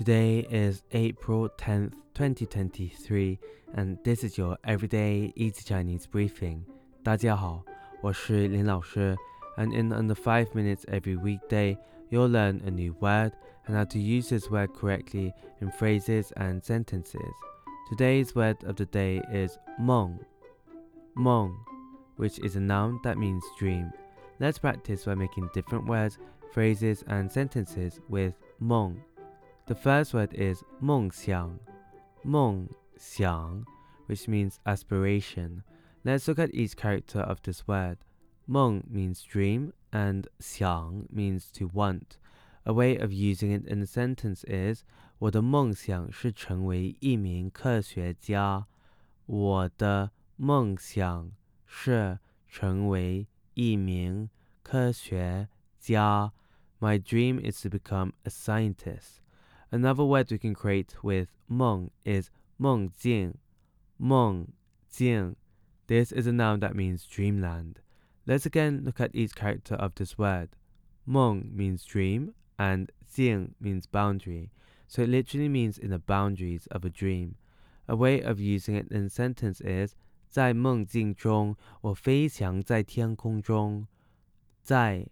Today is April 10th, 2023, and this is your everyday easy Chinese briefing. 大家好，我是林老师, and in under 5 minutes every weekday, you'll learn a new word and how to use this word correctly in phrases and sentences. Today's word of the day is meng. Meng, which is a noun that means dream. Let's practice by making different words, phrases, and sentences with meng. The first word is 梦想,梦想, which means aspiration. Let's look at each character of this word. 梦 means dream and 想 means to want. A way of using it in a sentence is 我的梦想是成为一名科学家。我的梦想是成为一名科学家。My dream is to become a scientist. Another word we can create with 梦 is 梦境,梦境. This is a noun that means dreamland. Let's again look at each character of this word. 梦 means dream and 境 means boundary. So it literally means in the boundaries of a dream. A way of using it in a sentence is 在梦境中，我飞翔在天空中。在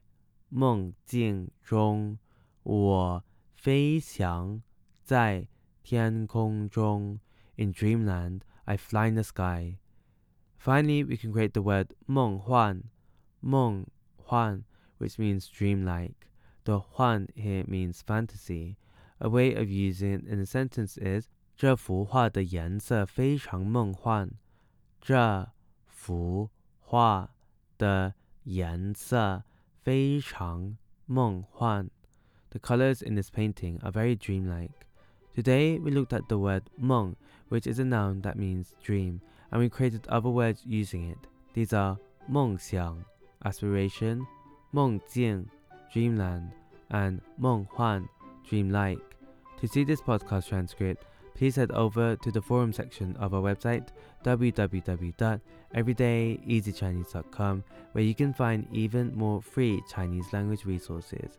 梦境中，我 飞翔在天空中。In dreamland, I fly in the sky. Finally, we can create the word 梦幻,梦幻, which means dreamlike. The 幻 here means fantasy. A way of using it in a sentence is 这幅画的颜色非常梦幻。这幅画的颜色非常梦幻。 the colors in this painting are very dreamlike. Today we looked at the word meng, which is a noun that means dream, and we created other words using it. These are meng xiang, aspiration, meng jing, dreamland, and meng huan, dreamlike. To see this podcast transcript, please head over to the forum section of our website www.everydayeasychinese.com where you can find even more free Chinese language resources.